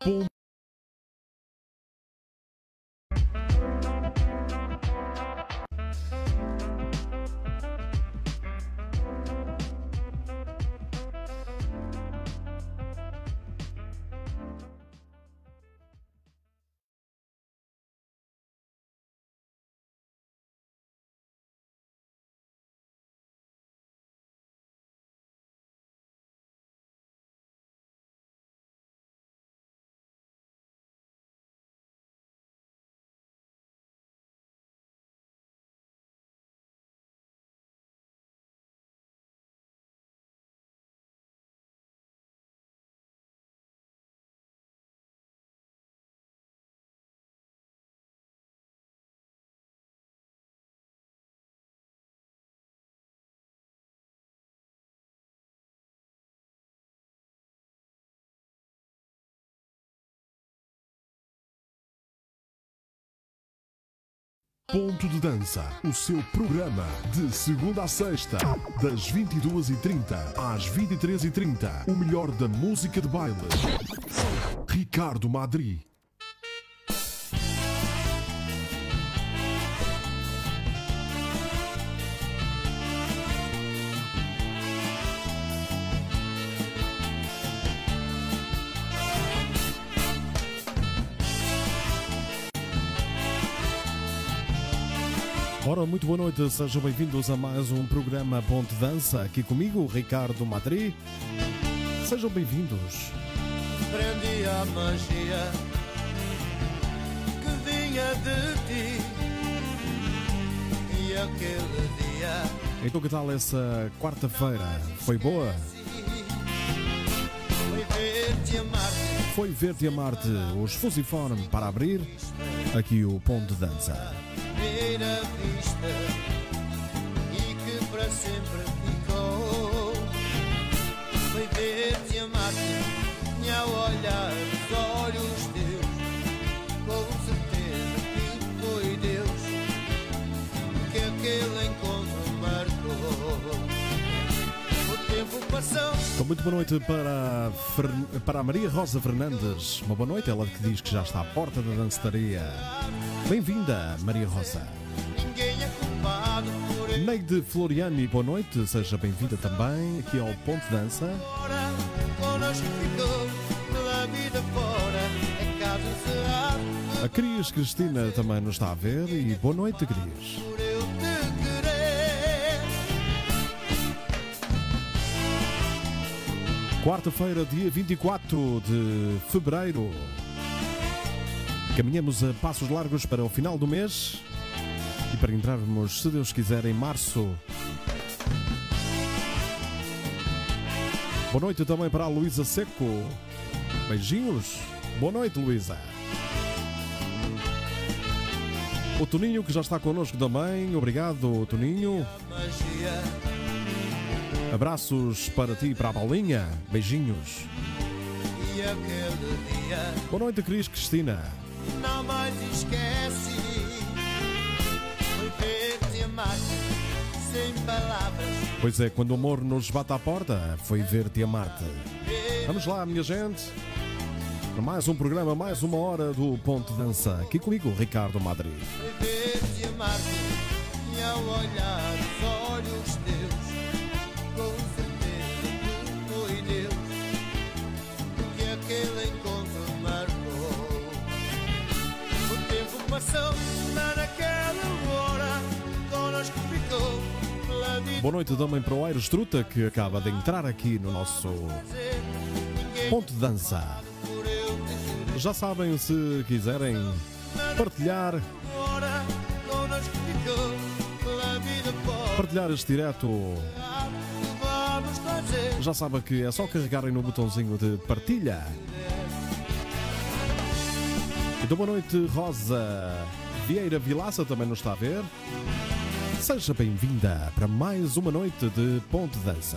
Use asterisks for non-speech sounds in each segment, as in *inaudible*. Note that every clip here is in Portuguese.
Ponto Ponto de Dança, o seu programa de segunda a sexta, das 22h30 às 23h30. O melhor da música de baile. Ricardo Madri. Ora, muito boa noite, sejam bem-vindos a mais um programa Ponte Dança. Aqui comigo, Ricardo Madri. Sejam bem-vindos. Prendi a magia que vinha de ti e aquele dia Então, que tal essa quarta-feira? Foi boa? foi ver-te amar-te. Foi ver-te e amar-te os Fusiform para abrir aqui o Ponto de Dança. Primeira vista e que para sempre ficou. Foi ver-te amar-te e ao olhar os olhos teus, com certeza que foi Deus que aquele encontro marcou. Então, muito boa noite para, para a Maria Rosa Fernandes. Uma boa noite, ela que diz que já está à porta da dançaria. Bem-vinda, Maria Rosa. Ninguém é culpado por Neide Floriani, boa noite, seja bem-vinda também aqui ao Ponto Dança. A Cris Cristina também nos está a ver e boa noite, Cris. por eu te querer. Quarta-feira, dia 24 de fevereiro. Caminhamos a passos largos para o final do mês e para entrarmos, se Deus quiser, em março. Boa noite também para a Luísa Seco. Beijinhos. Boa noite, Luísa. O Toninho que já está connosco também. Obrigado, Toninho. Abraços para ti e para a Paulinha. Beijinhos. Boa noite, Cris Cristina. Não mais esquece. Foi ver-te amar-te sem palavras. Pois é, quando o amor nos bate à porta, foi ver-te e amar-te. Vamos lá, minha gente. Para mais um programa, mais uma hora do Ponto Dança. Aqui comigo, Ricardo Madri. Foi ver-te amar-te e ao olhar os olhos teus, O tempo passou, mas naquela hora ficou pela vida. Boa noite também para o Aires Truta, que acaba de entrar aqui no nosso Ponto de Dança. Já sabem, se quiserem partilhar, partilhar este direto, já sabem que é só carregarem no botãozinho de partilha. Então, boa noite, Rosa Vieira Vilaça também nos está a ver. Seja bem-vinda para mais uma noite de Ponte Dança.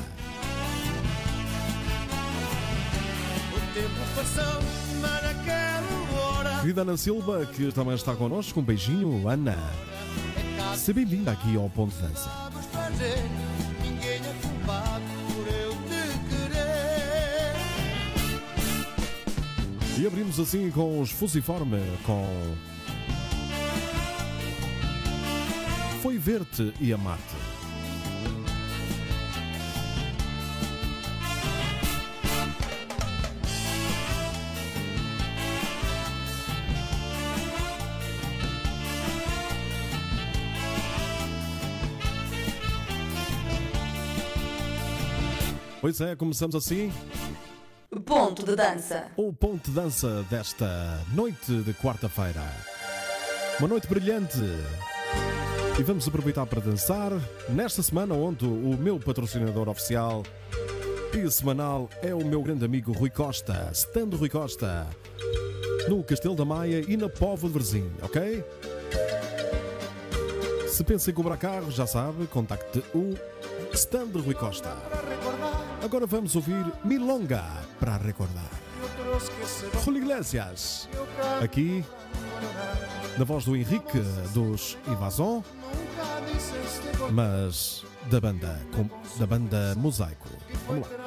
O tempo passou, mas naquela hora Querida Ana Silva, que também está connosco, um beijinho, Ana. é Seja bem-vinda aqui ao Ponte Dança. E abrimos assim com os Fusiforme, com. Foi ver-te e amar-te. Pois é, começamos assim Ponto de dança. o ponto de dança desta noite de quarta-feira. Uma noite brilhante. E vamos aproveitar para dançar nesta semana onde o meu patrocinador oficial e semanal é o meu grande amigo Rui Costa, Stando Rui Costa, no Castelo da Maia e na Póvoa de Varzim, ok? Se pensa em cobrar carro, já sabe, contacte o Stand Rui Costa. Agora vamos ouvir Milonga para recordar. Julio Iglesias, aqui na voz do Henrique dos Invasão, mas da banda, com- da banda Mosaico. Vamos lá.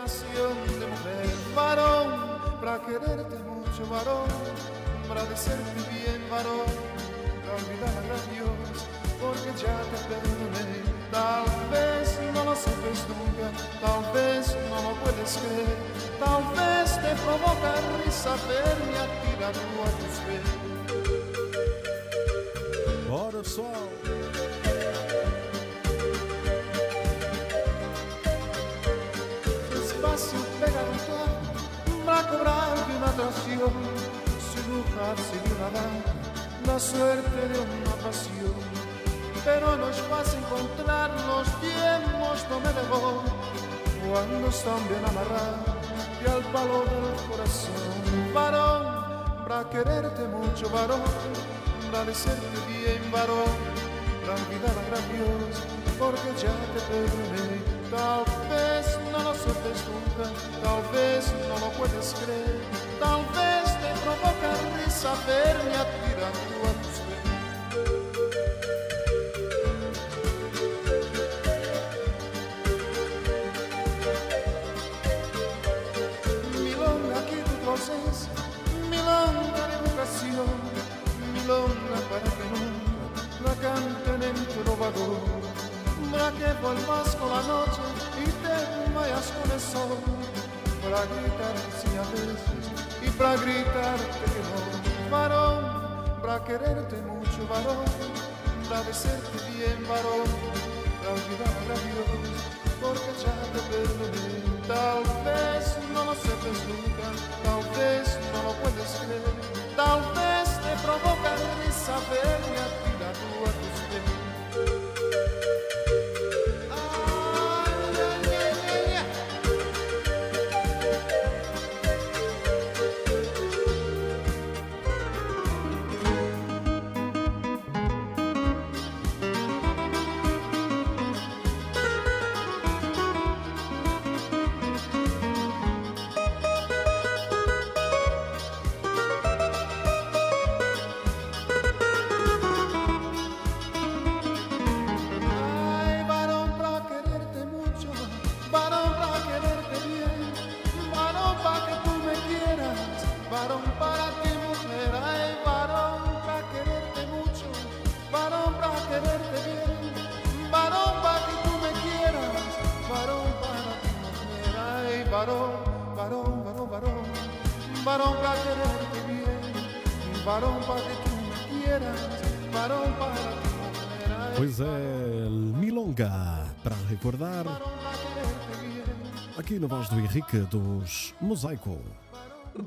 Sabes nunca, tal vez no lo puedes creer, tal vez te provoca risa verme a tirar a tus pies. Bora só! Despacio pegar un clavo para cobrar de una atracción, sin lujarse de una dama, la suerte de una pasión. Pero no es fácil encontrar los tiempos no me dejó cuando están bien amarrados y al palo del corazón. Varón, para quererte mucho, varón, para decirte bien, varón, para olvidar a gran Dios, porque ya te perdoné. Tal vez no lo sueltes nunca, tal vez no lo puedes creer, tal vez te provoca risa verme a tirando noche y te vayas con el sol, para gritar sí a veces y para gritarte que no, varón, para quererte mucho, varón, para decirte bien, varón, para olvidar a Dios, porque ya te perdoné. Tal vez no lo sepas nunca, tal vez no lo puedes creer, tal vez te provoca risa verme aqui na voz do Henrique dos Mosaico.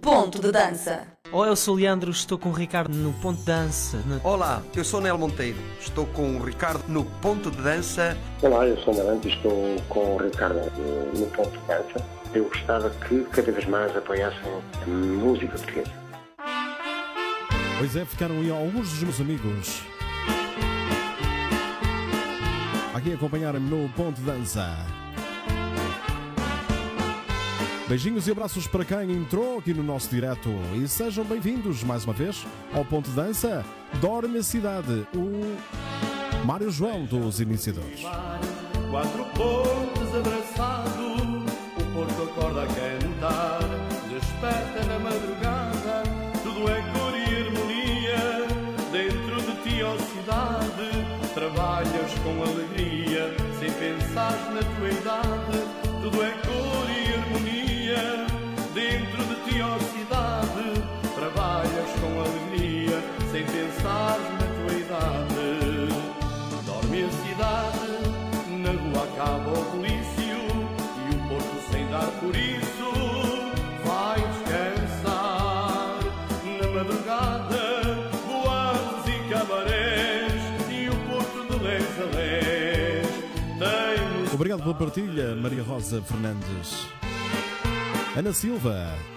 Ponto de dança. Olá, eu sou o Leandro, estou com o Ricardo no Ponto de Dança. na- Olá, eu sou Nel Monteiro. Estou com o Ricardo no Ponto de Dança. Olá, eu sou o Marante e estou com o Ricardo eh, no ponto de dança. Eu gostava que cada vez mais apoiassem a música portuguesa. Pois é, ficaram aí alguns dos meus amigos aqui a acompanharem-me no Ponto de Dança. Beijinhos e abraços para quem entrou aqui no nosso direto. E sejam bem-vindos mais uma vez ao Ponto de Dança. Dorme a Cidade, o Mário João dos Iniciadores. Quatro pontos abraçados, o porto acorda a cantar, desperta na madrugada, tudo é cor e harmonia, dentro de ti, ó cidade, trabalhas com alegria, sem pensar na tua idade, tudo é cor e harmonia ti, ó cidade. Trabalhas com alegria, sem pensar na tua idade. Dorme a cidade, na rua acaba o polício e o porto sem dar por isso vai descansar. Na madrugada, boates e cabarés e o porto de les a tem Obrigado pela partilha, Maria Rosa Fernandes. Ana Silva.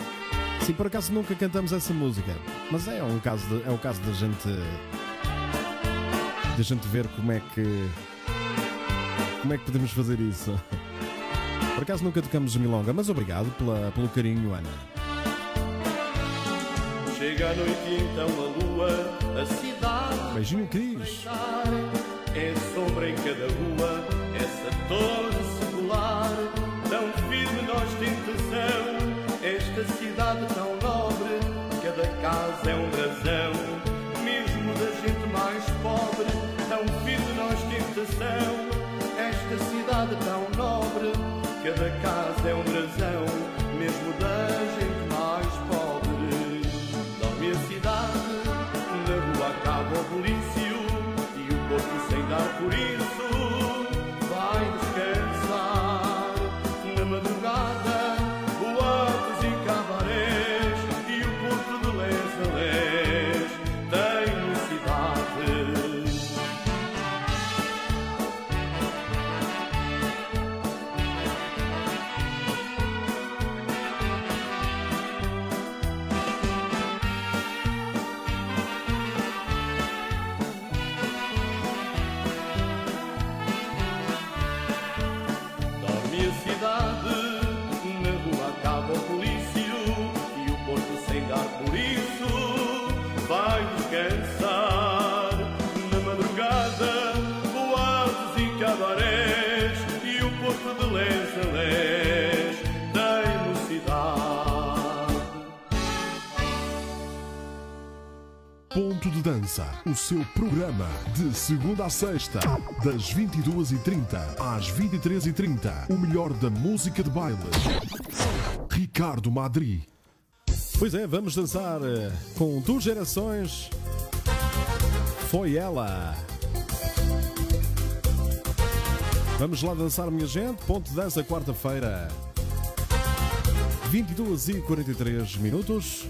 Sim, por acaso nunca cantamos essa música, mas é um caso de, é o caso da gente da gente ver como é que como é que podemos fazer isso. Por acaso nunca tocamos milonga, mas obrigado pela, pelo carinho, Ana. Chega a noite então a lua, a cidade Beijinho, Cris. É sombra em cada rua, essa torre esta cidade tão nobre, cada casa é um brasão, mesmo da gente mais pobre, tão firme na ostentação, esta cidade tão nobre, cada casa é um brasão, mesmo da gente mais pobre. Dorme a cidade, na rua acaba o polício o seu programa de segunda a sexta, das 22h30 às 23h30. O melhor da música de baile. Ricardo Madri. Pois é, vamos dançar eh, com duas gerações. Foi ela. Vamos lá dançar, minha gente. Ponto de dança, quarta-feira. 22 e 43 minutos.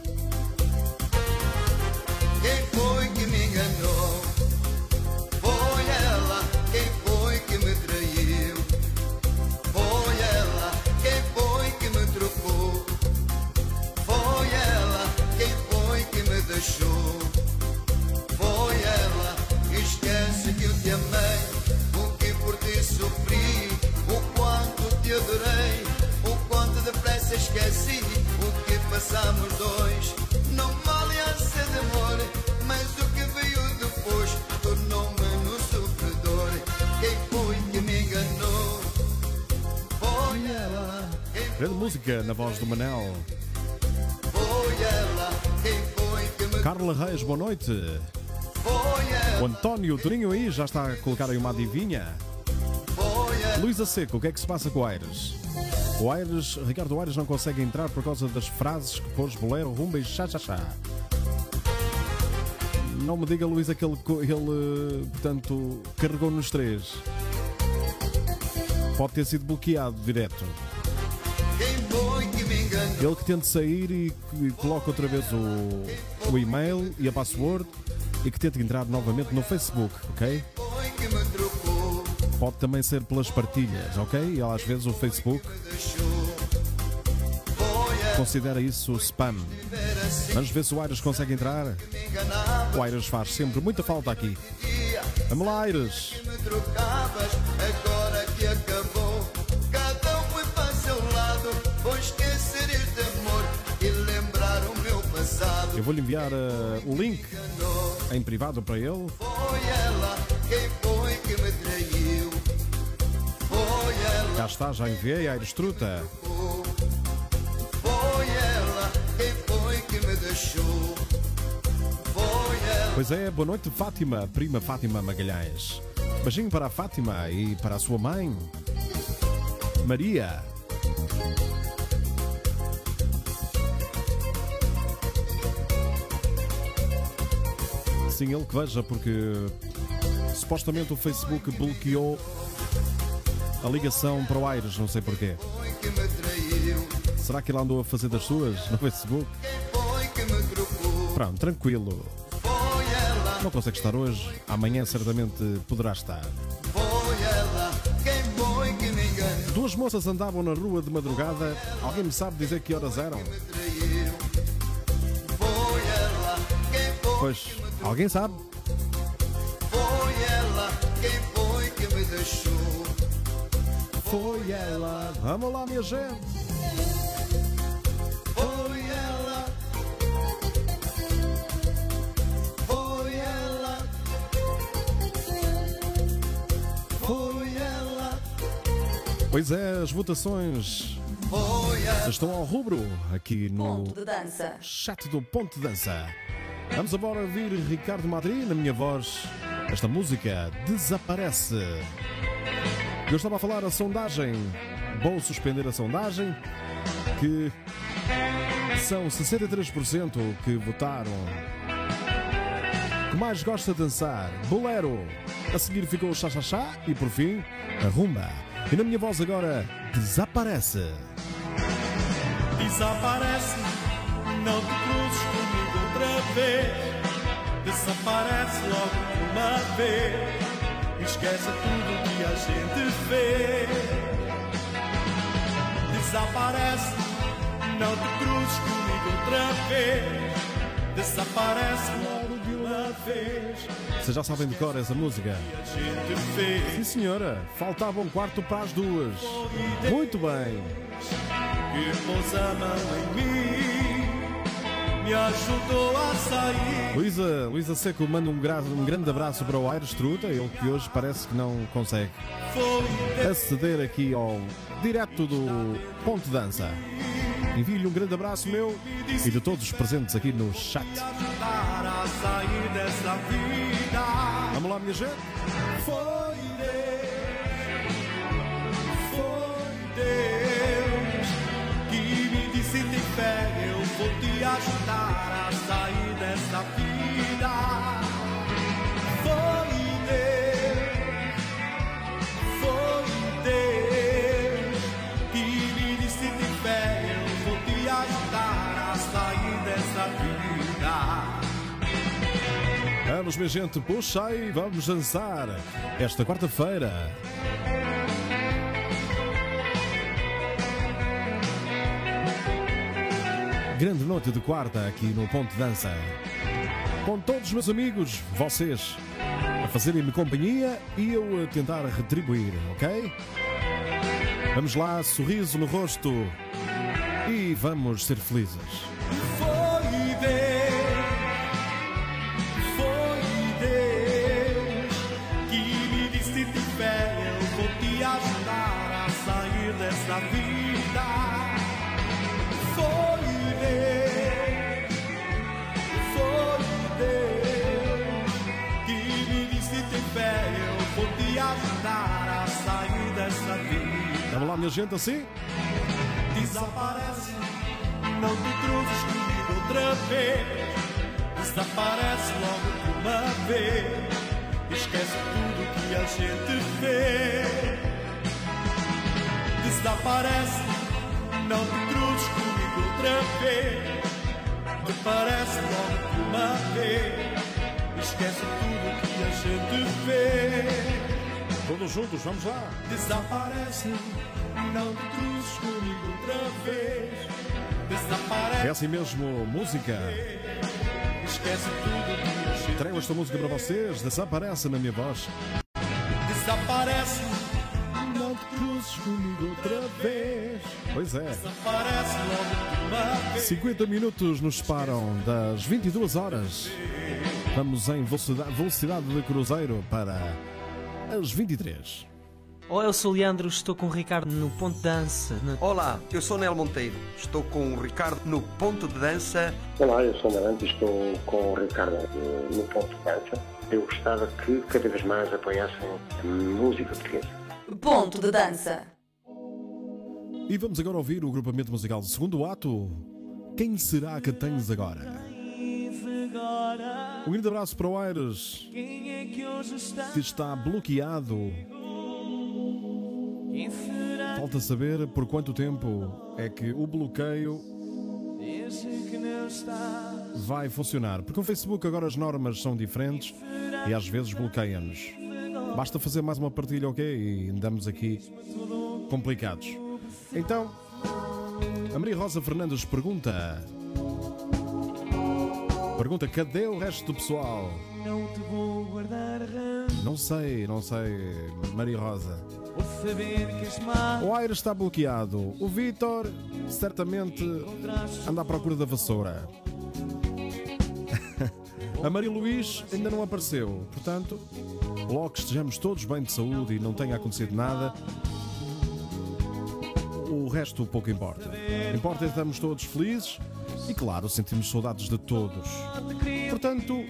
Grande música na voz do Manel. ela? Carla Reis, boa noite. O António Turinho aí já está a colocar aí uma adivinha. Luísa Seco, o que é que se passa com o Aires? O Aires, Ricardo Aires não consegue entrar por causa das frases que pôs bolero, rumba e chá chá chá. Não me diga, Luísa, que ele, ele, portanto, carregou nos três. Pode ter sido bloqueado direto. Ele que tente sair e, e coloca outra vez o, o e-mail e a password e que tente entrar novamente no Facebook, ok? Pode também ser pelas partilhas, ok? E às vezes o Facebook considera isso spam. Assim Vamos ver se o Aires consegue entrar. O Aires faz sempre muita falta aqui. Vamos lá, Aires. Vou esquecer este amor e lembrar o meu passado. Eu vou-lhe enviar eh, o link em privado para ele. Foi ela. Quem foi que me traiu? Foi ela. Cá está, já enviei, Aires Truta. Foi ela quem foi que me deixou. Foi ela Pois é, boa noite, Fátima, prima Fátima Magalhães. Beijinho para a Fátima e para a sua mãe, Maria. Sim, ele que veja, porque supostamente o Facebook bloqueou a ligação para o Aires, não sei porquê. Será que ele andou a fazer das suas no Facebook? Pronto, tranquilo. Não consegue estar hoje, amanhã certamente poderá estar. Duas moças andavam na rua de madrugada. Alguém me sabe dizer que horas eram? Pois, alguém sabe? foi ela, quem foi que me deixou. Foi ela. Vamos lá, minha gente. Pois é, as votações estão ao rubro aqui no Ponto de dança. chat do Ponto de Dança. Vamos agora ouvir Ricardo Madri na minha voz. Esta música desaparece. Eu estava a falar a sondagem. Vou suspender a sondagem. Que são 63% que votaram. Que mais gosta de dançar? Bolero. A seguir ficou o chá-chá-chá e por fim a rumba. E na minha voz agora desaparece. Desaparece, não te cruzes comigo outra vez. Desaparece logo de uma vez. Esquece tudo que a gente fez. Desaparece, não te cruzes comigo outra vez. Desaparece logo. Vocês já sabem de cor essa música? Sim, senhora. Faltava um quarto para as duas. Muito bem. Luísa, Luísa Seco manda um, gra- um grande abraço para o Aires Truta, ele que hoje parece que não consegue aceder aqui ao direto do Ponto Dança. Envio-lhe um grande abraço meu e de todos os presentes aqui no chat. Vamos lá, minha gente. Foi Deus, foi Deus que me disse tem fé, eu vou te ajudar a sair dessa vida. Vamos, minha gente, puxa e vamos dançar esta quarta-feira. Grande noite de quarta aqui no Ponto Dança. Com todos os meus amigos, vocês a fazerem-me companhia e eu a tentar retribuir, ok? Vamos lá, sorriso no rosto e vamos ser felizes. Minha gente, assim? Desaparece, não te cruzes comigo outra vez. Desaparece logo de uma vez. Esquece tudo que a gente fez. Desaparece, não te cruzes comigo outra vez. Desaparece logo de uma vez. Esquece tudo que a gente fez. Todos juntos, vamos lá. Desaparece, É assim mesmo, música. esquece tudo Trago esta música para vocês, desaparece na minha voz. Desaparece, Não te cruzes comigo outra vez. Pois é. desaparece logo de uma vez. 50 minutos nos separam das 22 horas. Vamos em velocidade de cruzeiro para as 23. Oh, eu sou o Leandro, estou com o Ricardo no ponto de dança. no- Olá, eu sou Nel Monteiro. Estou com o Ricardo no ponto de dança. Olá, eu sou Marante e estou com o Ricardo eh, no ponto de dança. Eu gostava que cada vez mais apoiassem a música portuguesa. Ponto de dança. E vamos agora ouvir o grupamento musical do segundo ato. Quem será que tens agora? Um grande abraço para o Aires, que está bloqueado. Falta saber por quanto tempo é que o bloqueio vai funcionar. Porque o Facebook agora as normas são diferentes e às vezes bloqueia-nos. Basta fazer mais uma partilha, ok? E andamos aqui complicados. Então, a Maria Rosa Fernandes pergunta. Pergunta: cadê o resto do pessoal? Não te vou guardar Não sei, não sei, Maria Rosa. por saber que és má. O Aires está bloqueado. O Vitor certamente anda à procura da vassoura. *laughs* A Maria Luís ainda não apareceu. Portanto, logo que estejamos todos bem de saúde e não tenha acontecido nada, o resto pouco importa. Importa é estamos todos felizes e, claro, sentimos saudades de todos. Portanto,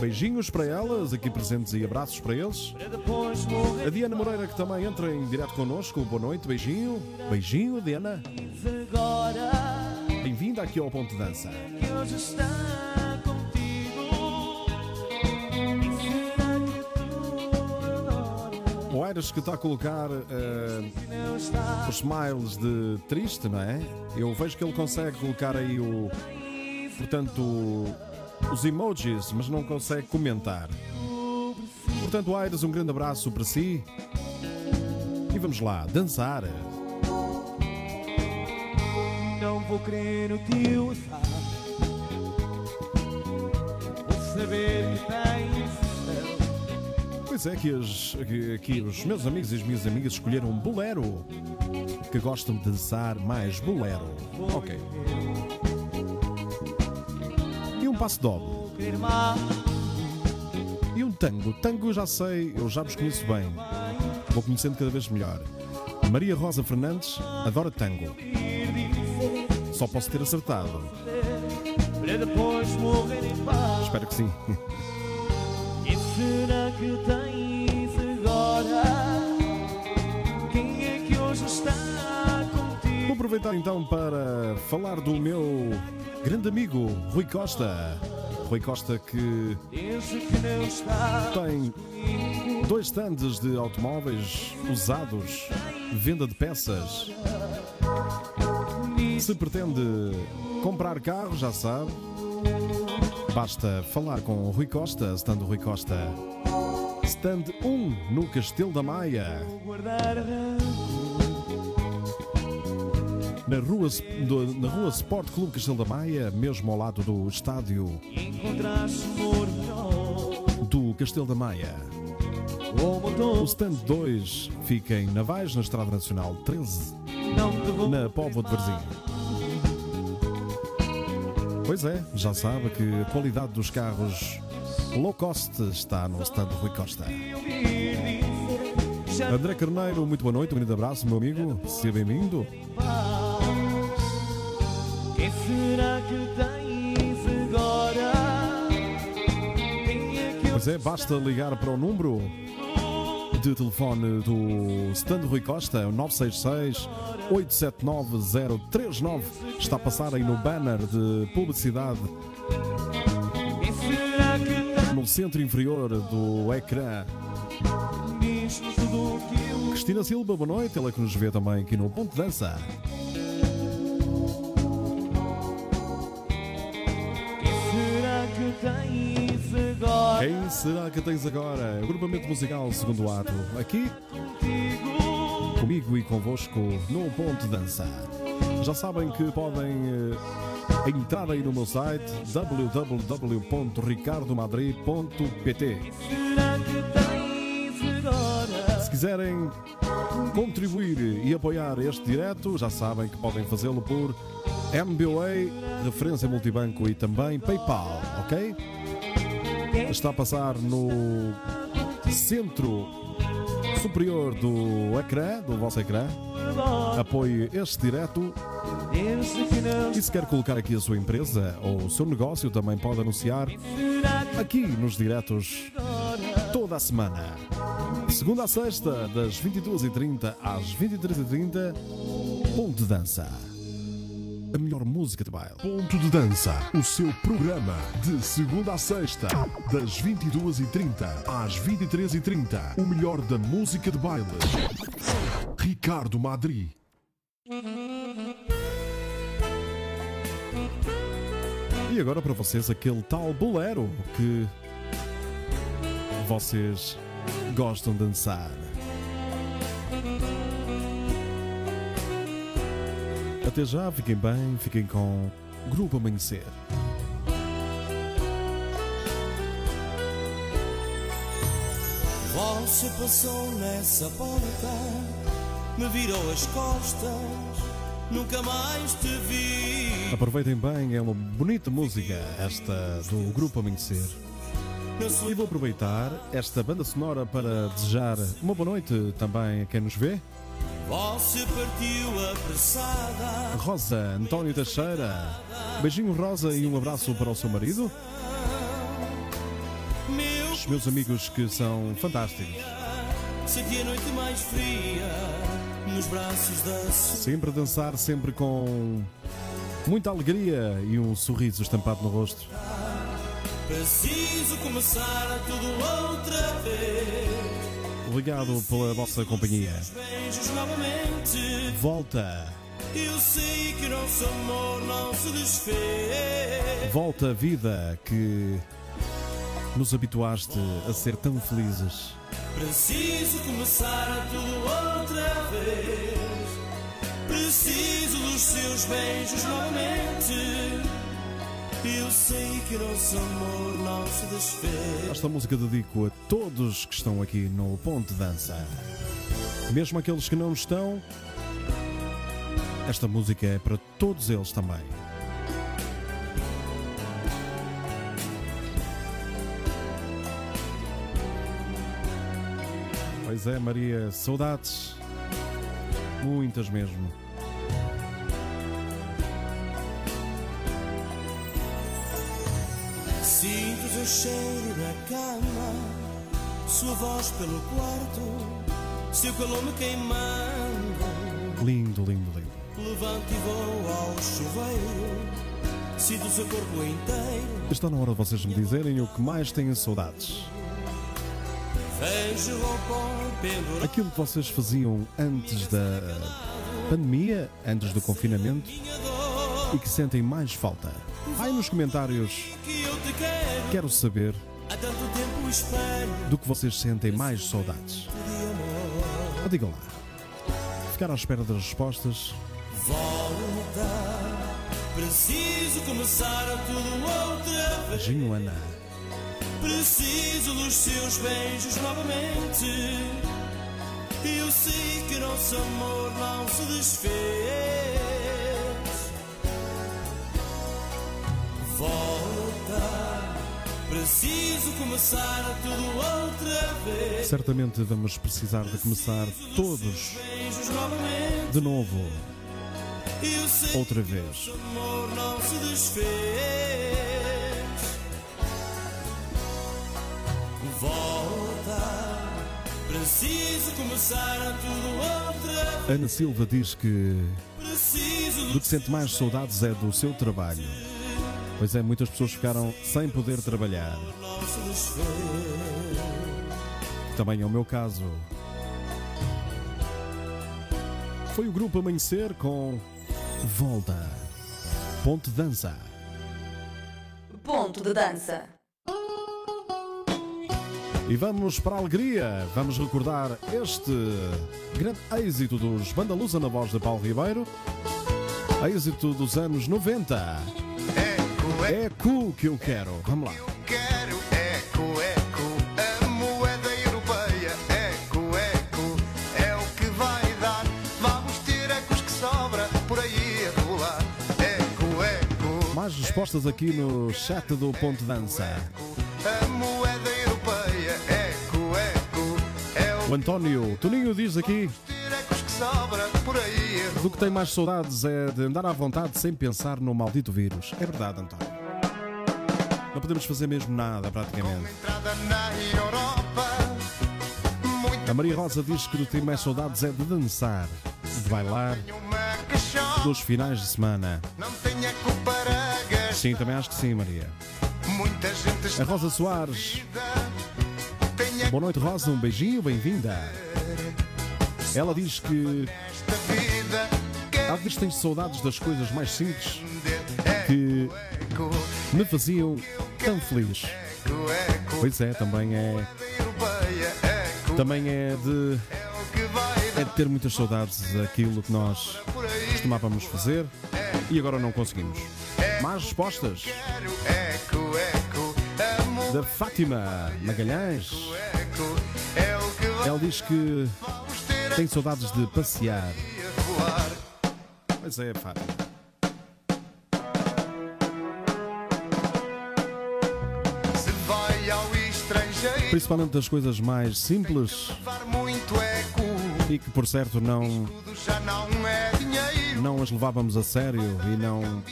beijinhos para elas, aqui presentes e abraços para eles. A Diana Moreira que também entra em direto connosco. Boa noite, beijinho. Beijinho, Diana. Bem-vinda aqui ao Ponto Dança. Agora O Aires que está a colocar está os smiles de triste, não é? Eu vejo que ele consegue colocar aí o. Portanto, os emojis, mas não consegue comentar. Portanto, Aires, um grande abraço para si. E vamos lá, dançar. Não vou querer o teu azar. Vou saber que. Pois é que, as- que- que os meus amigos e as minhas amigas escolheram um bolero. Que gostam de dançar mais bolero. Ok. E um passo doble. E um tango. Tango eu já sei, eu já vos conheço bem. Vou conhecendo cada vez melhor. Maria Rosa Fernandes adora tango. Só posso ter acertado. Espero que sim. *laughs* Será que tens agora? Quem é que hoje está contigo? Vou aproveitar então para falar do meu grande amigo Rui Costa. Rui Costa que que tem dois stands de automóveis usados, venda de peças. Se pretende comprar carro, já sabe. Basta falar com Rui Costa, stand Rui Costa. Stand 1 no Castelo da Maia, na rua, do- na rua Sport Clube Castelo da Maia, mesmo ao lado do estádio do Castelo da Maia. O stand 2 fica em Navais, na Estrada Nacional 13, não te vou na Póvoa de Varzim. Pois é, já sabe que a qualidade dos carros low cost está no stand Rui Costa. André Carneiro, muito boa noite, um grande abraço, meu amigo, seja bem-vindo. Quem será que tens agora? É Pois é, basta ligar para o número de telefone do stand Rui Costa, é o 966 879 039. Está a passar aí no banner de publicidade no centro inferior do ecrã. Cristina Silva, boa noite, ela que nos vê também aqui no Ponto Dança. Quem será que tens agora? O grupamento musical segundo ato, aqui comigo e convosco no Ponto Dança. Já sabem que podem eh, entrar aí no meu site agora? Se quiserem contribuir e apoiar este direto, já sabem que podem fazê-lo por MBWay, referência multibanco e também PayPal, ok? Está a passar no centro superior do ecrã, do vosso ecrã. Apoie este direto. E se quer colocar aqui a sua empresa ou o seu negócio, também pode anunciar aqui nos diretos toda a semana. Segunda a sexta, das 22h30 às 23h30, Ponto de Dança. A melhor música de baile. Ponto de Dança, o seu programa de segunda a sexta, das 22h30 às 23h30. O melhor da música de baile. Ricardo Madri. E agora para vocês aquele tal bolero que vocês gostam de dançar. Até já, fiquem bem, fiquem com Grupo Amanhecer. Você passou nessa porta, me virou as costas, nunca mais te vi. Aproveitem bem, é uma bonita música esta do Grupo Amanhecer. E vou aproveitar esta banda sonora para desejar uma boa noite também a quem nos vê. Você partiu apressada. Rosa António Teixeira. Beijinho Rosa e um abraço para o seu marido. Os meus amigos que são fantásticos. senti a noite mais fria nos braços da. Sempre a dançar, sempre com muita alegria e um sorriso estampado no rosto. Preciso começar tudo outra vez. Obrigado pela vossa companhia. Volta, Eu sei que nosso amor não se desfez. volta vida que nos habituaste a ser tão felizes. Preciso começar tudo outra vez. Preciso dos seus beijos novamente. Eu sei que nosso amor não se desfez. Esta música dedico a todos que estão aqui no Ponto de Dança. Mesmo aqueles que não estão, esta música é para todos eles também. Pois é, Maria, saudades. Muitas mesmo. Sinto seu cheiro na cama, sua voz pelo quarto, seu calor me queimando. Lindo, lindo, lindo. Levanto e vou ao chuveiro, sinto o seu corpo inteiro. Está na hora de vocês me dizerem o que mais têm saudades. Aquilo que vocês faziam antes da pandemia, antes do confinamento e que sentem mais falta. Aí nos comentários quero. saber do que vocês sentem mais saudades. Ou digam lá. Ficar à espera das respostas. Volta, preciso começar tudo outra vez. Preciso dos seus beijos novamente. Eu sei que nosso amor não se desfez. Volta, preciso começar tudo outra vez. Certamente vamos precisar de começar todos de novo, outra vez. amor não se desfez. Volta, preciso começar tudo outra vez. Ana Silva diz que Preciso do que sente mais saudades é do seu trabalho. Pois é, muitas pessoas ficaram sem poder trabalhar. Também é o meu caso. Foi o grupo Amanhecer com Volta. Ponte Dança. Ponto de dança. E vamos para a alegria. Vamos recordar este grande êxito dos Bandalusa na voz de Paulo Ribeiro. Êxito dos anos 90. Eco, É cu que eu quero. Vamos lá. eu quero eco, eco, a moeda europeia. Eco, eco, é o que vai dar. Vamos ter ecos que sobra por aí a rolar. Eco, eco, Mais respostas aqui no chat do Ponte Dança. a moeda europeia. Eco, eco, é O António Toninho diz aqui: do que tem mais saudades é de andar à vontade sem pensar no maldito vírus. É verdade, António. Não podemos fazer mesmo nada, praticamente. A Maria Rosa diz que que tem mais saudades é de dançar, de bailar, dos finais de semana. Sim, também acho que sim, Maria. A Rosa Soares. Boa noite, Rosa. Um beijinho, bem-vinda. Ela diz que às vezes tem saudades das coisas mais simples que me faziam tão feliz. Pois é, também é, também é de, É de ter muitas saudades daquilo que nós costumávamos fazer e agora não conseguimos. Mais respostas da Fátima Magalhães. Ela diz que tem saudades de passear. Pois é, Fátima. Principalmente das coisas mais simples e que, por certo, não, não as levávamos a sério e não,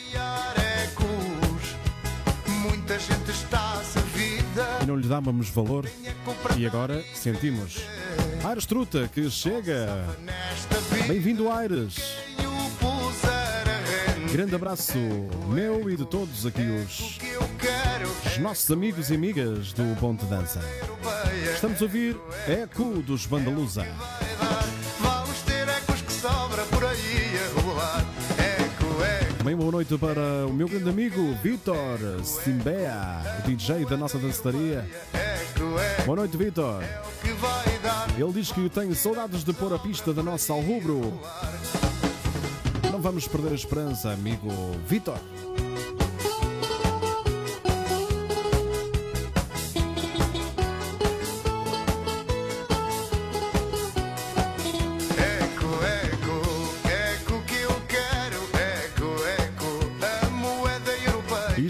e não lhe dávamos valor. E agora sentimos. Aires Truta, que chega. Bem-vindo, Aires. Grande abraço meu e de todos aqui os, os nossos amigos e amigas do Ponte Dança. europeia. Estamos a ouvir Eco dos dar. Vamos ter ecos que sobra por aí a rolar. Também boa noite para o meu grande amigo Vitor Simbea, o DJ da nossa dançaria. Boa noite, Vitor. Ele diz que tem saudades de pôr a pista da nossa Alrubro. Não vamos perder a esperança, amigo Vitor.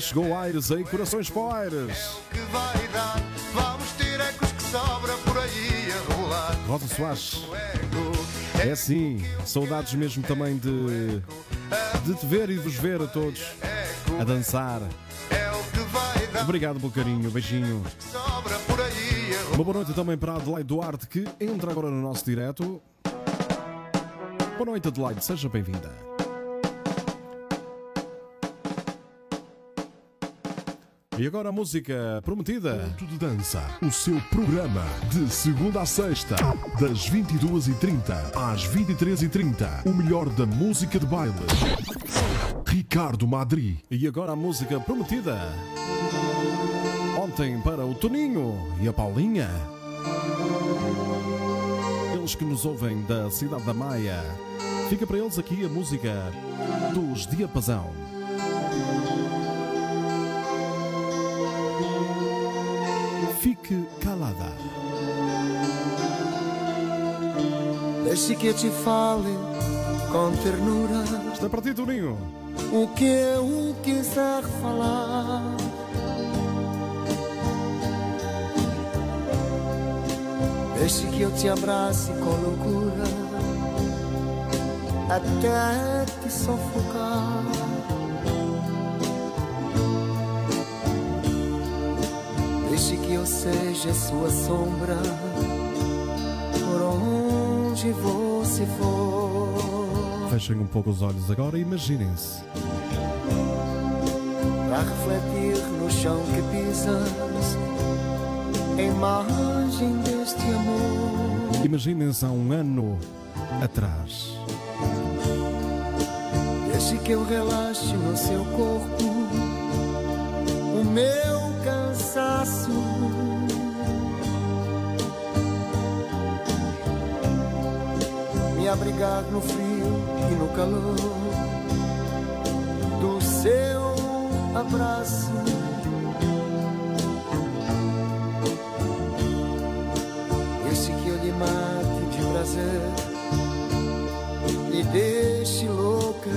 Chegou Aires aí, corações para Aires. Que vai dar. Vamos ter ecos que sobra por aí a rolar. Rosa Soares, Eco, é assim, saudades mesmo também de, de te ver e de vos ver a todos a dançar. é o que vai dar. Obrigado pelo carinho, beijinho. Uma boa noite também para a Adelaide Duarte, que entra agora no nosso direto. Boa noite, Adelaide, seja bem-vinda. E agora a música prometida. Ponto de Dança, o seu programa de segunda a sexta, das 22h30 às 23h30. O melhor da música de baile. Ricardo Madri. E agora a música prometida. Ontem para o Toninho e a Paulinha. Eles que nos ouvem da Cidade da Maia. Fica para eles aqui a música dos Diapasão. Fique calada. Deixe que eu te fale com ternura Está para ti, Toninho. o que eu quiser falar. Deixe que eu te abrace com loucura até te sufocar. Que eu seja sua sombra por onde você for. Fechem um pouco os olhos agora e imaginem-se. Para refletir no chão que pisas, a imagem deste amor. Imaginem-se há um ano atrás. Deixe que eu relaxe no seu corpo, o meu abrigar no frio e no calor do seu abraço. Deixe que eu lhe mate de prazer me deixe louca.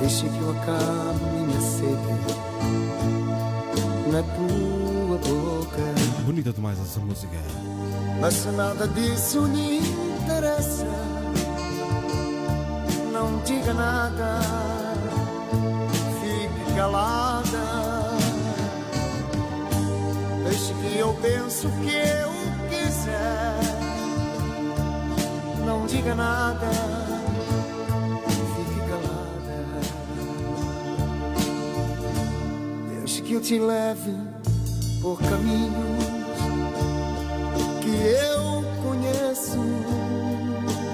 Deixe que eu acabe minha sede na tua boca. Bonita demais essa música. Mas se nada disso lhe interessa, não diga nada, fique calada. Deixe que eu penso o que eu quiser, não diga nada, que eu te leve por caminhos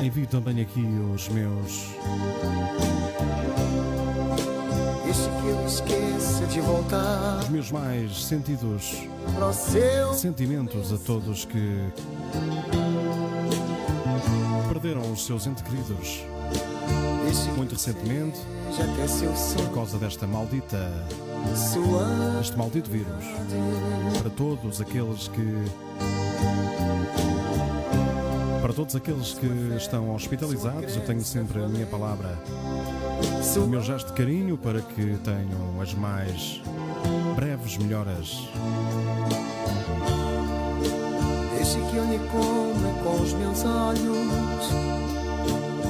Envio também aqui os meus. Deixe que eu esqueça de voltar os meus mais sentidos sentimentos a todos que perderam os seus entes queridos. Muito recentemente por causa desta maldita este maldito vírus. Para todos aqueles que para todos aqueles que estão hospitalizados, eu tenho sempre a minha palavra, o meu gesto de carinho para que tenham as mais breves melhoras. Deixe que eu lhe coma com os meus olhos,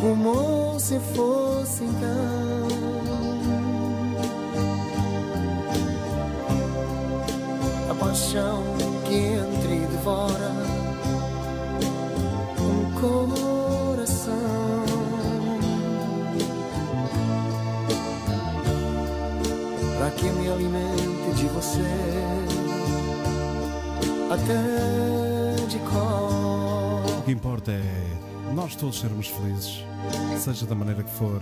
como se fosse então. A paixão que me alimente de você. Até de cor. O que importa é nós todos sermos felizes, seja da maneira que for,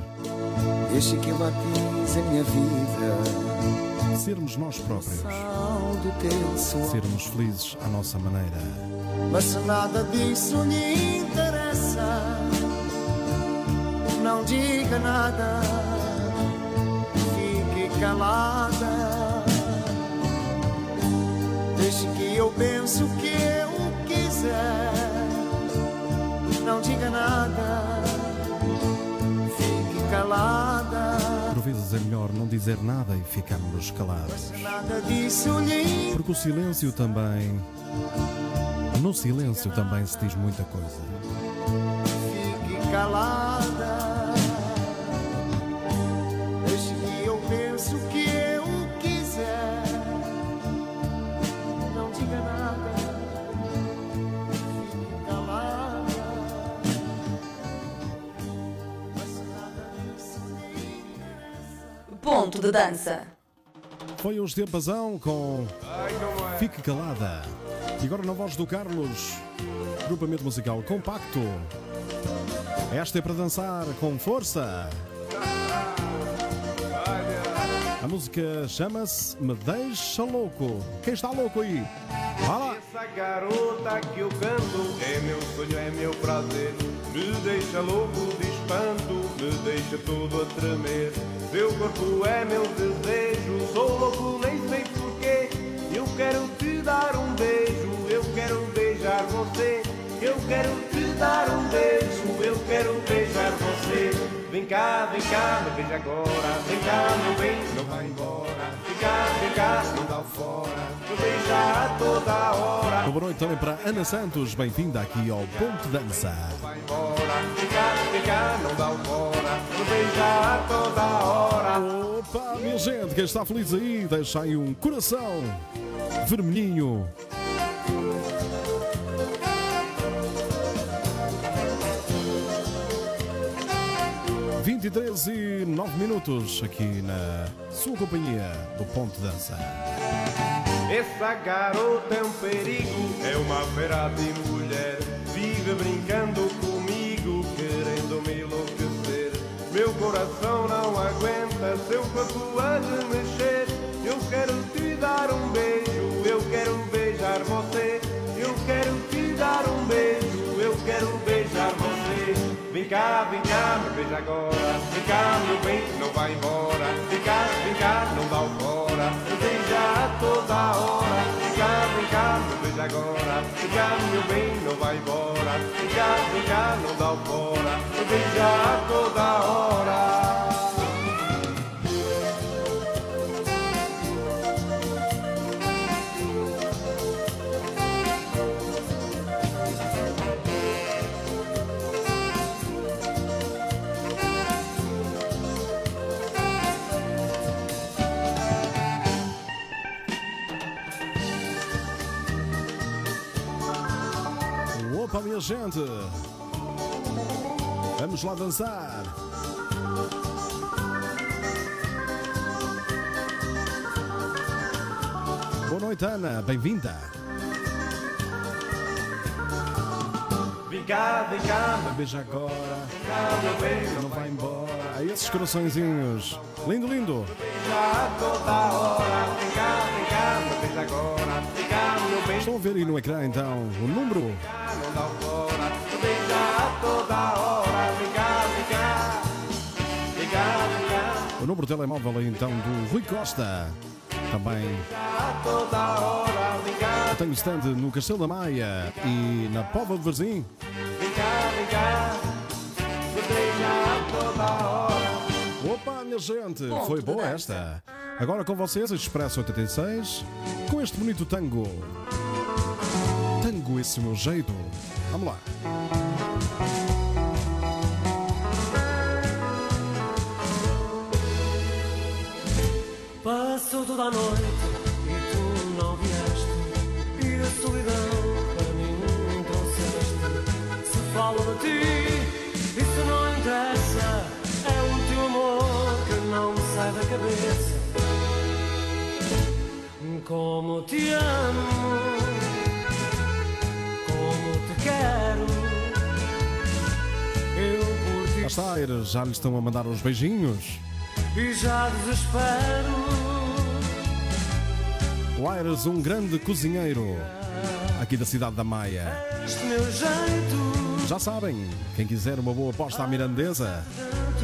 Deixe que eu batize a minha vida. Sermos nós próprios, sermos felizes à nossa maneira. Mas se nada disso lhe interessa. Não diga nada. Fique calada quiser Não diga nada Fique calada Por vezes é melhor não dizer nada e ficarmos calados. Porque o silêncio também. No silêncio também se diz muita coisa. Fique calada. Ponto de dança. Foi os Tempazão com Fique Calada. E agora na voz do Carlos, grupamento musical compacto. Esta é para dançar com força. A música chama-se Me Deixa Louco. Quem está louco aí? Lá. Essa garota que eu canto é meu sonho, é meu prazer. Me deixa louco de espanto, me deixa todo a tremer. Meu corpo é meu desejo, sou louco, nem sei porquê. Eu quero te dar um beijo, eu quero beijar você. Eu quero te dar um beijo, eu quero beijar você. Vem cá, vem cá, me beija agora. Vem cá, meu bem, não vai embora. Vem cá, vem cá, não dá fora. Me beija a toda hora. Uma boa noite também para Ana Santos. Bem-vinda aqui ao Ponto Dança. Vai embora, vem cá, vem cá, não dá fora. A toda hora. Opa, minha gente, quem está feliz aí, deixa aí um coração vermelhinho. Vinte e três e nove minutos aqui na sua companhia do Ponto Dança. Essa garota é um perigo, é uma fera de mulher. Vive brincando Meu coração não aguenta seu corpo a mexer. Eu quero te dar um beijo, eu quero beijar você. Eu quero te dar um beijo, eu quero beijar você. Vem cá, vem cá, me beija agora. Vem cá, meu bem, não vai embora. Vem cá, vem cá, não dá o fora. Me beija a toda hora. Me beija agora. Cá, meu bem, não vai embora. Cá, não dá o fora. Beija a toda hora. Opa, minha gente! Vamos lá dançar! Boa noite, Ana, bem-vinda! Vem cá, vem cá, Beija agora, cá, não vai embora. Aí esses coraçõezinhos, lindo, lindo! já toda hora. Vem cá, vem cá, meu beijo agora. Vem cá, meu bem, Estão a ver aí no ecrã então o número já toda hora. O número de telemóvel então do Rui Costa. Também tenho stand no Castelo da Maia e na Pova de Varzim. Opa, minha gente, Ponto foi boa dança. esta. Agora com vocês, Expresso 86, com este bonito tango. Tango esse meu jeito. Vamos lá. Passou toda a noite e tu não vieste. E a solidão para mim trouxeste. Se falo de ti, isso não interessa. É o teu amor que não me sai da cabeça. Como te amo, quero. Está, eles já lhe estão a mandar uns beijinhos. e já desespero. O Aires, um grande cozinheiro aqui da cidade da Maia. Este meu jeito. Já sabem, quem quiser uma boa aposta à mirandesa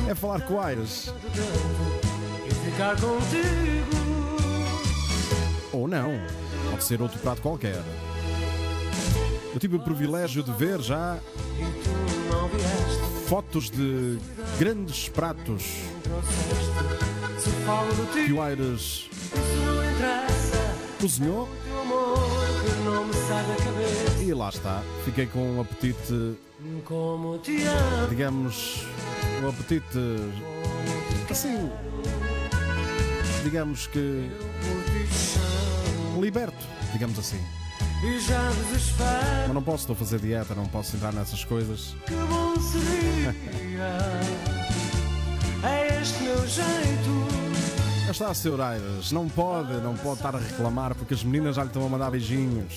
é falar com o Aires. Ou não, pode ser outro prato qualquer. Eu tive o privilégio de ver já fotos de grandes pratos que o Aires cozinhou e lá está. Fiquei com um apetite, digamos, um apetite assim, digamos que liberto, digamos assim. E já desespero. Mas não posso, estou a fazer dieta, não posso entrar nessas coisas. Que bom seria. *laughs* É este meu jeito. Já está a ser Aires, não pode, não pode estar a reclamar porque as meninas já lhe estão a mandar beijinhos.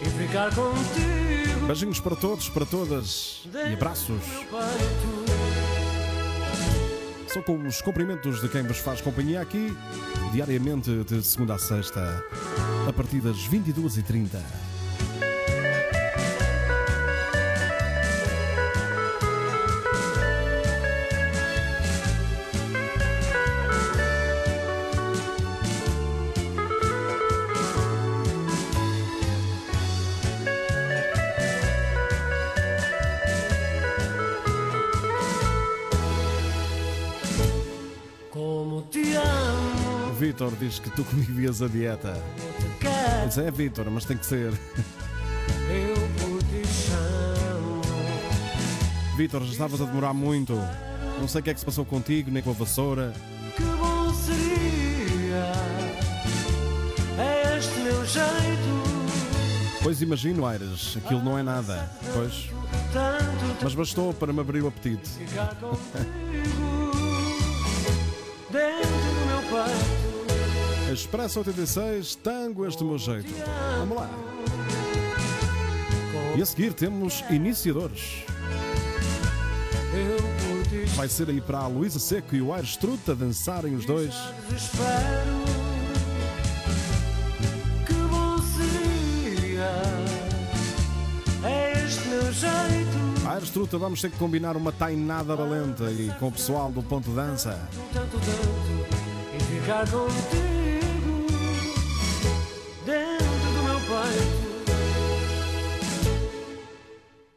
E ficar contigo. Beijinhos para todos, para todas e abraços. São com os cumprimentos de quem vos faz companhia aqui, diariamente de segunda a sexta, a partir das 22h30. Como te amo, Vitor diz que tu *laughs* comigo vias a dieta. Te. Mas é Vitor, mas tem que ser. Eu por ti chamo. Vitor, já estavas a demorar muito. Não sei o que é que se passou contigo, nem com a vassoura. Que bom seria. É este meu jeito. Pois imagino, Aires, aquilo não é nada. Pois, mas bastou para me abrir o apetite. *laughs* Expresso 86, tango este meu jeito. Vamos lá. E a seguir temos iniciadores. Vai ser aí para a Luísa Seco e o Aires Truta dançarem os dois. desespero. Que bom seria. É este meu jeito. Aires Truta, vamos ter que combinar uma tainada valente aí com o pessoal do Ponto Dança. tanto, tanto, e ficar contigo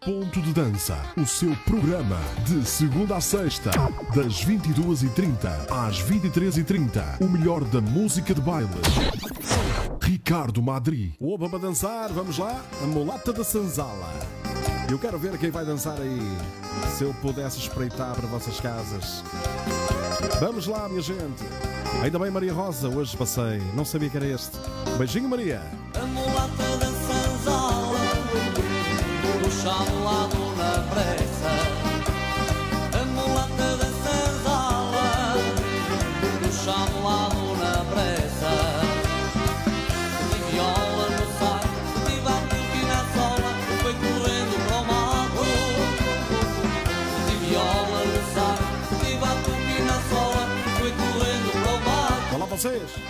Ponto de Dança, o seu programa de segunda a sexta, das 22h30 às 23h30. O melhor da música de baile. Ricardo Madri. Opa para dançar, vamos lá, a mulata da Sanzala. Eu quero ver quem vai dançar aí. Se eu pudesse espreitar para vossas casas. Vamos lá, minha gente. Ainda bem, Maria Rosa, hoje passei. Não sabia que era este. Beijinho, Maria. A mulata da sanzola, do chamulado na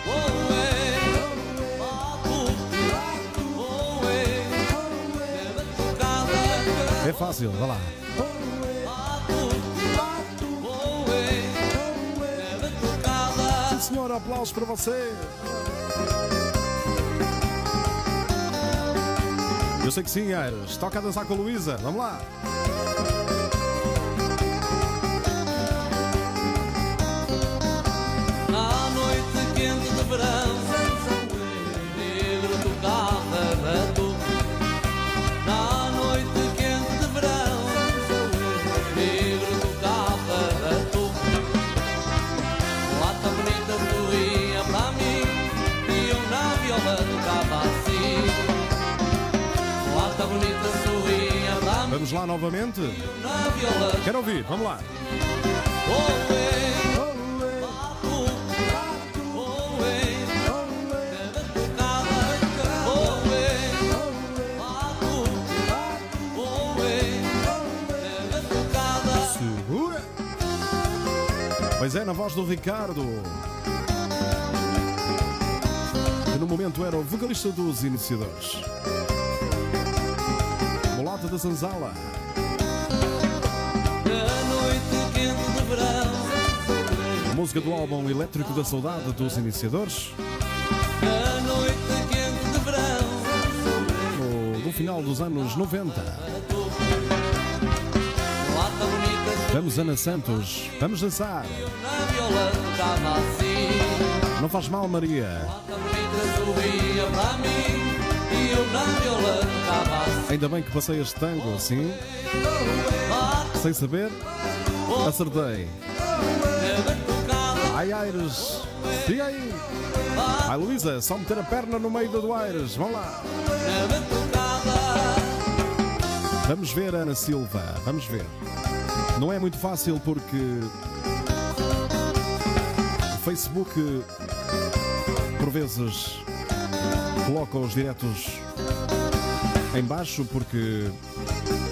Oh, é, fácil, vá lá. Sim, senhor, aplausos para você. Eu sei que sim, Aires. Toca a dançar com a Luísa. Vamos lá. Verão, negro tocava batuque. Na noite quente de verão, negro tocava batuque. Lata bonita sorria para mim e eu na viola tocava assim. Lata bonita sorria para mim Vamos lá novamente. Quero ouvir, vamos lá. Oh, Pois é, na voz do Ricardo. Que no momento era o vocalista dos iniciadores. Mulata da Zanzala. verão, Música do álbum Elétrico da Saudade dos Iniciadores. a noite quente de verão, No, no final dos anos 90. Vamos, Ana Santos. Vamos dançar. Não faz mal, Maria. Ainda bem que passei este tango assim, sem saber. Acertei. Ai, Aires. E aí? Ai, Luísa, só meter a perna no meio do Aires. Vamos lá. Vamos ver, Ana Silva. Vamos ver. Não é muito fácil porque o Facebook por vezes coloca os diretos em baixo porque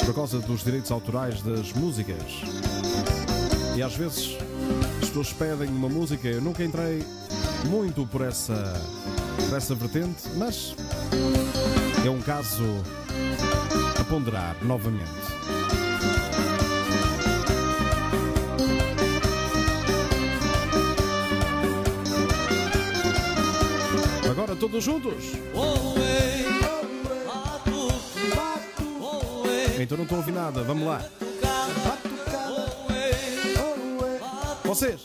por causa dos direitos autorais das músicas. E às vezes as pessoas pedem uma música, eu nunca entrei muito por essa, por essa vertente, mas é um caso a ponderar novamente. Todos juntos. Então não estou a ouvir nada, vamos lá. Vocês.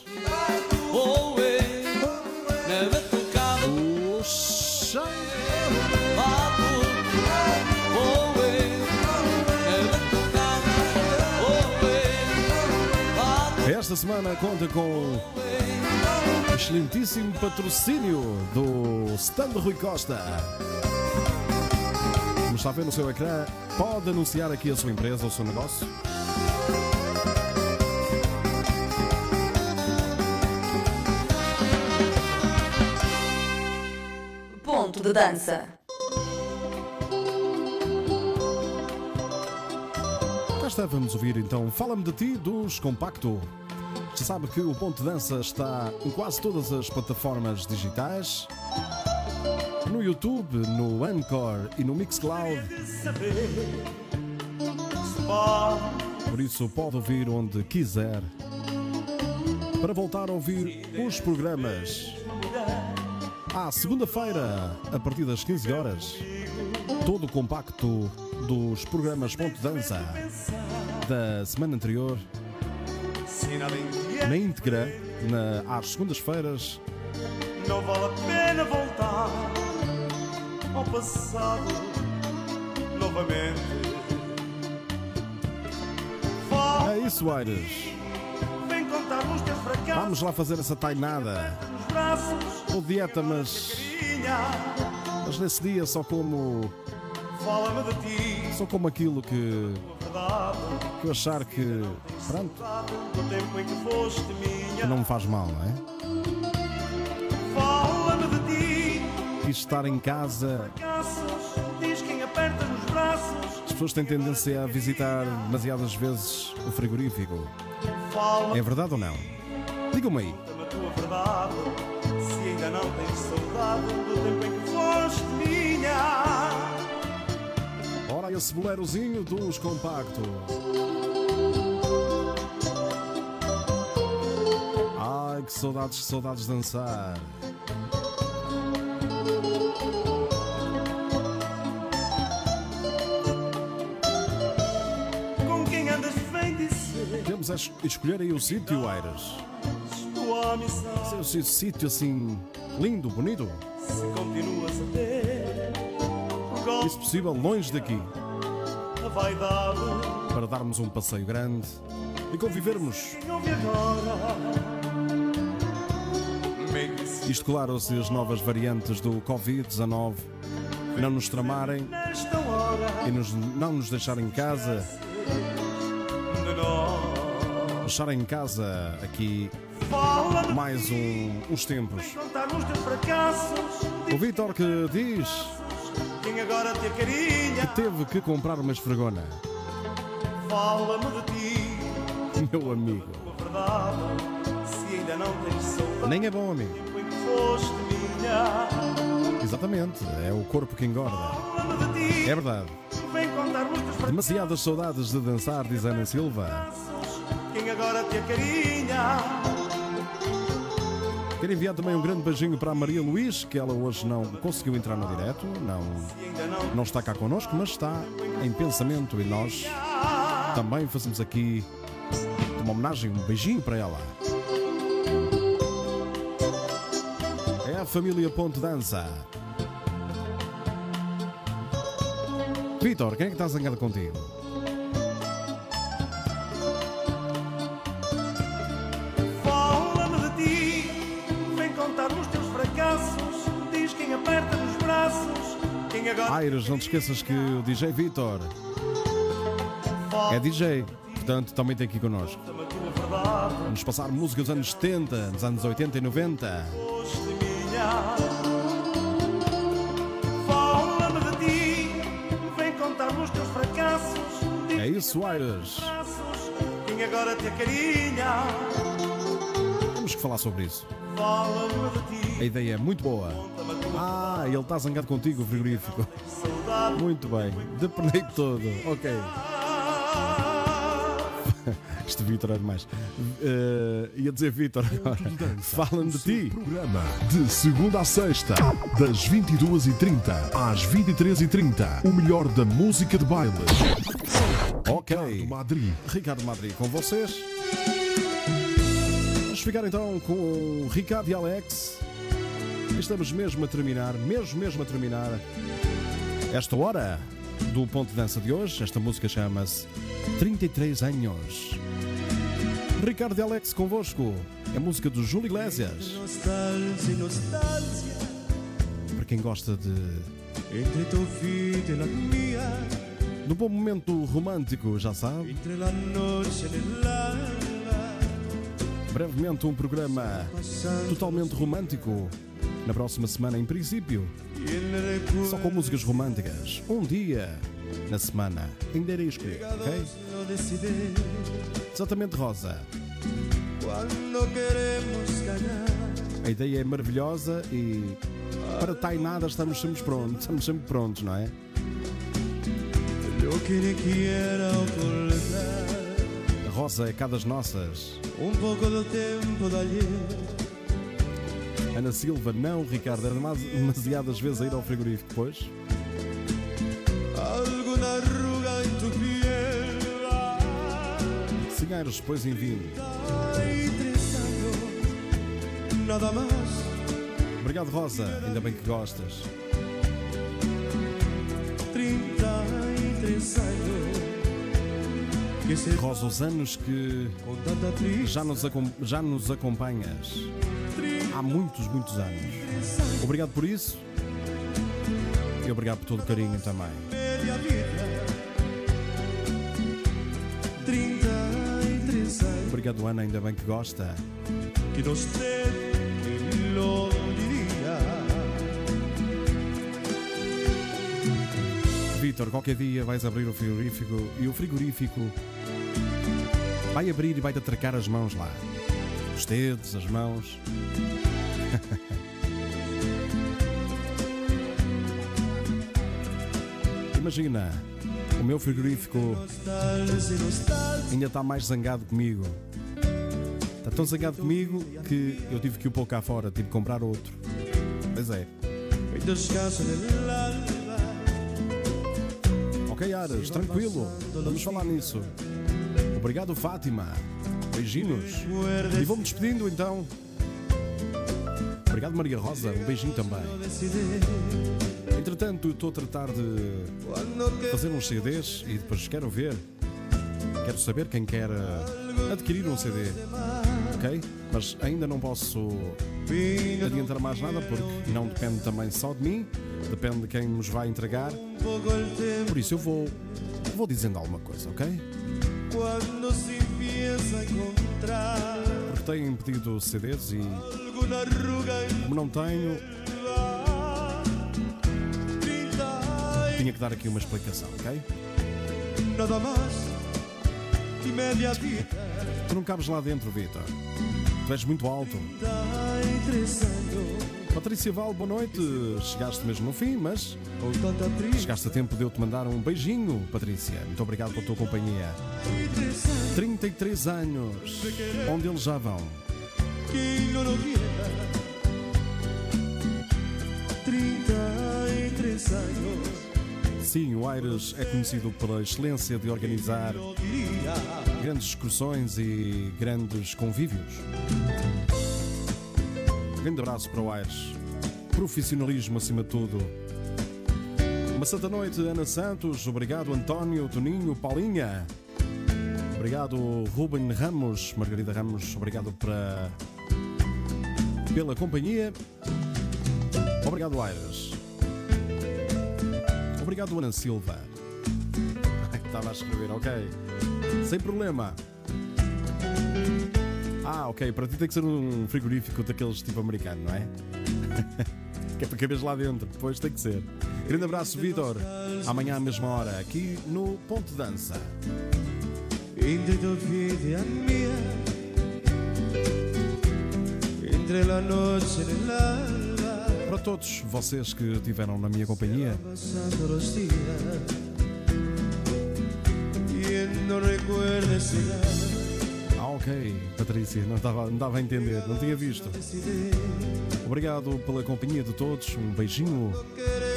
Esta semana conta com excelentíssimo patrocínio do stand Rui Costa. Como está a ver no seu ecrã, pode anunciar aqui a sua empresa ou o seu negócio. Ponto de dança. Cá está, vamos ouvir então Fala-me de ti dos Compacto. Sabe que o Ponto Dança está em quase todas as plataformas digitais. No YouTube, no Anchor e no Mixcloud. Por isso pode ouvir onde quiser. Para voltar a ouvir os programas. À segunda-feira, a partir das 15 horas, todo o compacto dos programas Ponto Dança da semana anterior, na íntegra, na- às segundas-feiras, Não vale a pena voltar ao passado novamente. é isso, Aires. Vamos lá fazer essa tainada. de dieta, mas, mas nesse dia só como Só como aquilo que. Que eu achar que, pronto, que foste que minha. não me faz mal, não é? Fala-me de ti, Quis estar em casa, as pessoas têm tendência a visitar demasiadas vezes o frigorífico. É verdade ou não? Digam-me aí. Esse boleirozinho dos compacto. Ai, que saudades, que saudades de dançar. Com quem andas vem dizer. Temos a es- escolher aí o sítio, o seu sítio assim, lindo, bonito. Se continuas a ter. E se possível, longe daqui, da vaidade. para darmos um passeio grande e convivermos. Isto, claro, se as novas variantes do Covid-19 não nos tramarem e nos- não nos deixarem em casa, De nós. deixarem em casa aqui mais um- uns tempos. O Vítor que diz Quem agora te acarinha. que teve que comprar uma esfregona. Fala-me de ti. Meu amigo. Verdade. Se ainda não tens saudade. Nem é bom amigo. minha. Exatamente, é o corpo que engorda. Fala-me de ti. É verdade. Demasiadas saudades de dançar, diz Ana Silva. Quem agora te acarinha. Quero enviar também um grande beijinho para a Maria Luís, que ela hoje não conseguiu entrar no direto, não, não está cá connosco, mas está em pensamento e nós também fazemos aqui uma homenagem, um beijinho para ela. É a família Ponte Dança. Vitor, quem é que está zangado contigo? Agora Aires, não te esqueças que o DJ Vitor é DJ, portanto também tem aqui connosco. Vamos passar música dos anos 70, dos anos 80 e 90. Foste minha. Fala-me de ti, vem contar os teus fracassos. Diz É isso, Aires. quem agora te acarinha. Temos que falar sobre isso. A ideia é muito boa. conta-me a tua Ah, ele está zangado contigo, o frigorífico. saudade. Muito bem, dependei todo. Ok, este Vitor é demais. Eh, ia dizer Vitor agora. Fala-me de ti. Programa de segunda a sexta, das 22h30 às 23h30. O melhor da música de baile. Ok. Madrid. Ricardo Madrid com vocês. Vamos ficar então com o Ricardo e Alex. Estamos mesmo a terminar, mesmo mesmo a terminar esta hora do ponto de dança de hoje. Esta música chama-se 33 anos. Ricardo e Alex convosco. É música do Júlio Iglesias. Para quem gosta de do bom momento romântico, já sabe. Brevemente um programa totalmente romântico. Na próxima semana, em princípio. Só com músicas românticas. Um dia na semana. Ainda irei escolher, ok? Exatamente, Rosa. A ideia é maravilhosa e para Tainada estamos sempre prontos. Estamos sempre prontos, não é? A Rosa é cá das nossas. un poco del tiempo de ayer. Ana Silva, não, Ricardo. Era demasi- demasiadas vezes a ir ao frigorífico depois. Alguna arruga en tu piel. Depois enviem. Nada. Obrigado, Rosa. Ainda bem que gostas. 33 años. Que se Rosa, os anos que já nos, já nos acompanhas há muitos, muitos anos. Obrigado por isso e obrigado por todo o carinho também. media vida. 33 anos Obrigado, Ana, ainda bem que gosta. que lo. Vitor, qualquer dia vais abrir o frigorífico e o frigorífico vai abrir e vai-te atracar as mãos lá. Os dedos, as mãos. *laughs* Imagina, o meu frigorífico ainda está mais zangado comigo. Está tão zangado comigo que eu tive que o pôr cá fora, tive que comprar outro. Pois é. Ok, Aras, tranquilo. Vamos falar nisso. Obrigado, Fátima. Beijinhos. E vou-me despedindo então. Obrigado, Maria Rosa. Um beijinho também. Entretanto, estou a tratar de fazer uns CDs e depois quero ver. Quero saber quem quer eh, adquirir um CD. Ok? Mas ainda não posso adiantar mais nada porque não depende também só de mim. Depende de quem nos vai entregar. Por isso eu vou, vou dizendo alguma coisa, ok? Cuando se empieza a encontrar Porque têm pedido CDs e como não tenho, la 30 tinha que dar aqui uma explicação, ok? nada más y media vida. Tu não cabes lá dentro, Vitor. Tu és muito alto. 33 años Patrícia Val, boa noite. Chegaste mesmo no fim, mas tristeza. chegaste a tempo de eu te mandar um beijinho, Patrícia. Muito obrigado pela tua companhia. 33 anos. Onde eles já vão? Quien no lo quiera. 33 años Sim, o Aires é conhecido pela excelência de organizar grandes excursões e grandes convívios. Grande abraço para o Aires. Profissionalismo acima de tudo. Uma santa noite, Ana Santos. Obrigado, António, Toninho, Paulinha. Obrigado, Ruben Ramos, Margarida Ramos. Obrigado para... pela companhia. Obrigado, Aires. Obrigado, Ana Silva. *laughs* Estava a escrever, ok. Sem problema. Ah, ok. Para ti tem que ser um frigorífico daqueles tipo americano, não é? *laughs* que é para caberes lá dentro. Depois tem que ser. Grande abraço, Vitor. Amanhã à mesma hora, aqui no Ponto Dança. Entre tu vida y la mía, entre la noche y el alba, Para todos vocês que estiveram na minha companhia, ok, Patrícia, não estava, não estava a entender, não tinha visto. Obrigado pela companhia de todos, um beijinho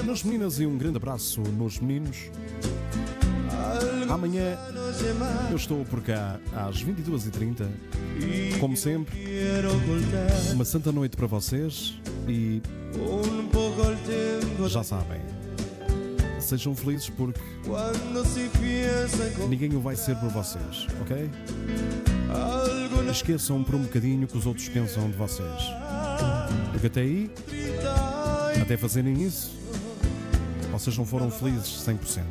nas meninas e um grande abraço nos meninos. Amanhã eu estou por cá às 22h30, como sempre. Uma santa noite para vocês e já sabem, sejam felizes porque ninguém o vai ser por vocês, ok? Esqueçam por um bocadinho o que os outros pensam de vocês. Porque até aí, até fazerem isso, vocês não foram felizes 100%.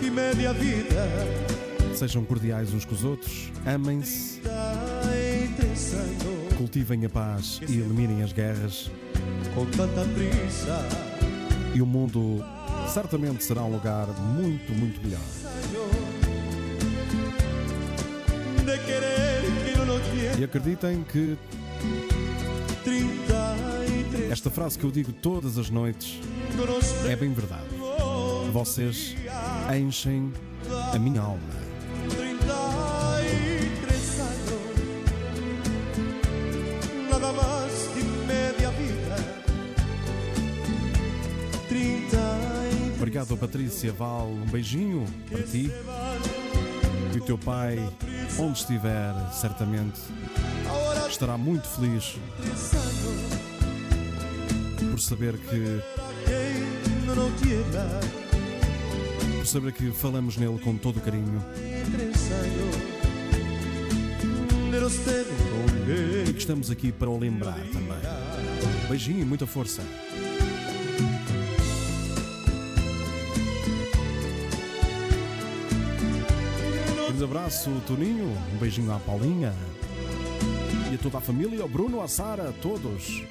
y media vida. Sejam cordiais uns com os outros, amem-se, 33 años cultivem a paz e eliminem as guerras, e o mundo certamente será um lugar muito, muito melhor. E acreditem que 33 esta frase que eu digo todas as noites é bem verdade. Vocês enchem a minha alma. Obrigado, Patrícia Val. Um beijinho para ti. E o teu pai, onde estiver, certamente estará muito feliz por saber que por saber que falamos nele com todo o carinho 33 años, de los te e que estamos aqui para o lembrar também. Beijinho e muita força. Grande abraço, Toninho. Um beijinho à Paulinha. E a toda a família, ao Bruno, à Sara, a todos.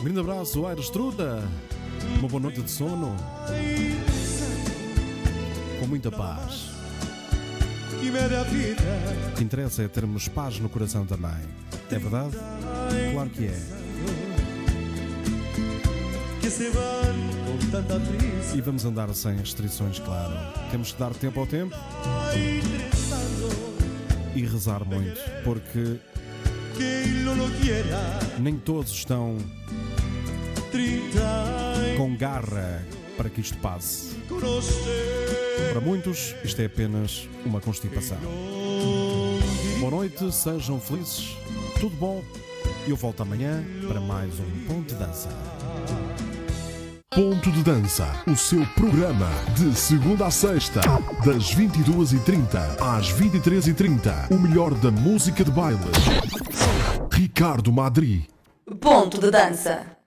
Um grande abraço, Aires Truda. Uma boa noite de sono. Com muita paz. O que interessa é termos paz no coração também. É verdade? Claro que é. E vamos andar sem restrições, claro. Temos que dar tempo ao tempo e rezar muito, porque nem todos estão com garra para que isto passe. Para muitos, isto é apenas uma constipação. Boa noite, sejam felizes, tudo bom. Eu volto amanhã para mais um Ponto de Dança. Ponto de Dança, o seu programa de segunda a sexta, das 22h30 às 23h30. O melhor da música de baile. Ricardo Madri. Ponto de Dança.